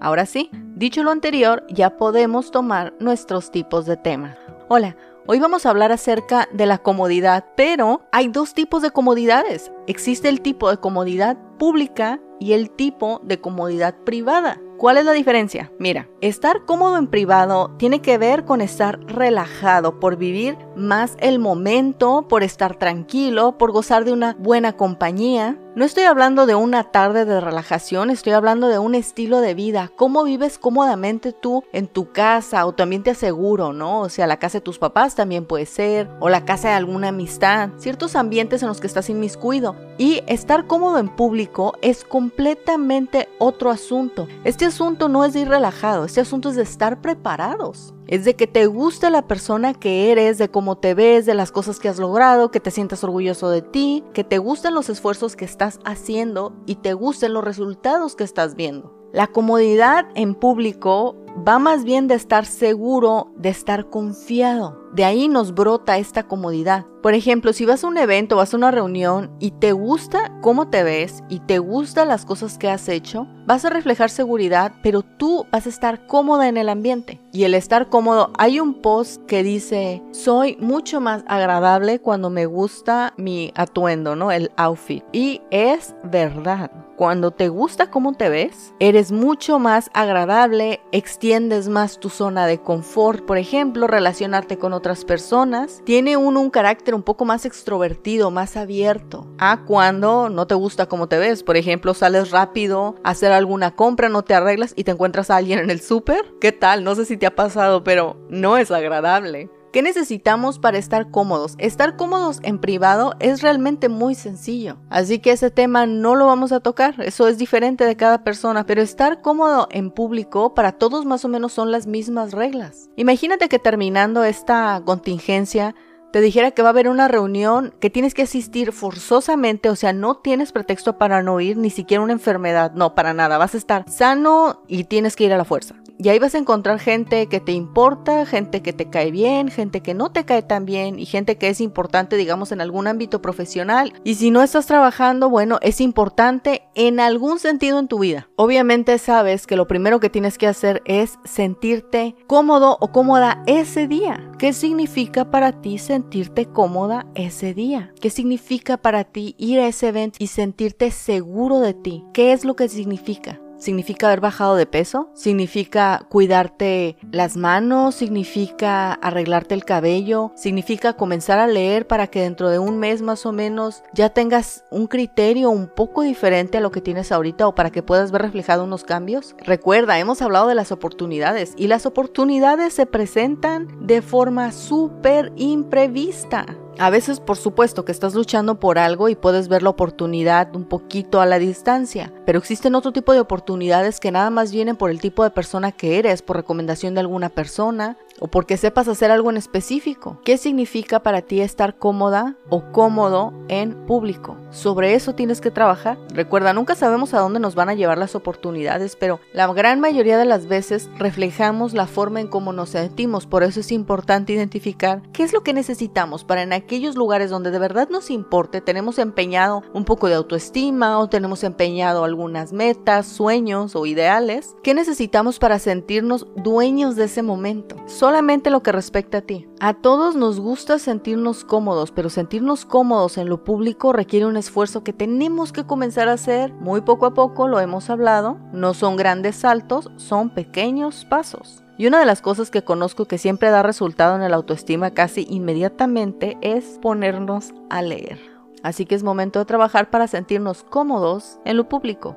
Ahora sí, dicho lo anterior, ya podemos tomar nuestros tipos de tema. Hola, hoy vamos a hablar acerca de la comodidad, pero hay dos tipos de comodidades. Existe el tipo de comodidad pública y el tipo de comodidad privada. ¿Cuál es la diferencia? Mira, estar cómodo en privado tiene que ver con estar relajado, por vivir más el momento, por estar tranquilo, por gozar de una buena compañía. No estoy hablando de una tarde de relajación, estoy hablando de un estilo de vida, cómo vives cómodamente tú en tu casa o tu ambiente seguro, ¿no? O sea, la casa de tus papás también puede ser, o la casa de alguna amistad, ciertos ambientes en los que estás inmiscuido. Y estar cómodo en público es completamente otro asunto. Este asunto no es de ir relajado, este asunto es de estar preparados. Es de que te guste la persona que eres, de cómo te ves, de las cosas que has logrado, que te sientas orgulloso de ti, que te gusten los esfuerzos que estás haciendo y te gusten los resultados que estás viendo. La comodidad en público va más bien de estar seguro, de estar confiado. De ahí nos brota esta comodidad. Por ejemplo, si vas a un evento, vas a una reunión y te gusta cómo te ves y te gustan las cosas que has hecho, vas a reflejar seguridad, pero tú vas a estar cómoda en el ambiente. Y el estar cómodo, hay un post que dice, soy mucho más agradable cuando me gusta mi atuendo, ¿no? El outfit. Y es verdad. Cuando te gusta cómo te ves, eres mucho más agradable, extiendes más tu zona de confort, por ejemplo, relacionarte con otras personas. Tiene uno un carácter un poco más extrovertido, más abierto. A cuando no te gusta cómo te ves, por ejemplo, sales rápido hacer alguna compra, no te arreglas y te encuentras a alguien en el súper. ¿Qué tal? No sé si te ha pasado, pero no es agradable. ¿Qué necesitamos para estar cómodos? Estar cómodos en privado es realmente muy sencillo. Así que ese tema no lo vamos a tocar. Eso es diferente de cada persona. Pero estar cómodo en público para todos más o menos son las mismas reglas. Imagínate que terminando esta contingencia te dijera que va a haber una reunión que tienes que asistir forzosamente, o sea, no tienes pretexto para no ir, ni siquiera una enfermedad, no, para nada, vas a estar sano y tienes que ir a la fuerza. Y ahí vas a encontrar gente que te importa, gente que te cae bien, gente que no te cae tan bien y gente que es importante, digamos, en algún ámbito profesional. Y si no estás trabajando, bueno, es importante en algún sentido en tu vida. Obviamente sabes que lo primero que tienes que hacer es sentirte cómodo o cómoda ese día. ¿Qué significa para ti sentirte cómoda ese día? ¿Qué significa para ti ir a ese evento y sentirte seguro de ti? ¿Qué es lo que significa? Significa haber bajado de peso, significa cuidarte las manos, significa arreglarte el cabello, significa comenzar a leer para que dentro de un mes más o menos ya tengas un criterio un poco diferente a lo que tienes ahorita o para que puedas ver reflejado unos cambios. Recuerda, hemos hablado de las oportunidades y las oportunidades se presentan de forma súper imprevista. A veces, por supuesto, que estás luchando por algo y puedes ver la oportunidad un poquito a la distancia, pero existen otro tipo de oportunidades que nada más vienen por el tipo de persona que eres, por recomendación de alguna persona, o porque sepas hacer algo en específico. ¿Qué significa para ti estar cómoda o cómodo en público? Sobre eso tienes que trabajar. Recuerda, nunca sabemos a dónde nos van a llevar las oportunidades, pero la gran mayoría de las veces reflejamos la forma en cómo nos sentimos. Por eso es importante identificar qué es lo que necesitamos para en aquellos lugares donde de verdad nos importe, tenemos empeñado un poco de autoestima o tenemos empeñado algunas metas, sueños o ideales. ¿Qué necesitamos para sentirnos dueños de ese momento? solamente lo que respecta a ti. A todos nos gusta sentirnos cómodos, pero sentirnos cómodos en lo público requiere un esfuerzo que tenemos que comenzar a hacer muy poco a poco, lo hemos hablado. No son grandes saltos, son pequeños pasos. Y una de las cosas que conozco que siempre da resultado en el autoestima casi inmediatamente es ponernos a leer. Así que es momento de trabajar para sentirnos cómodos en lo público.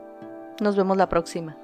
Nos vemos la próxima.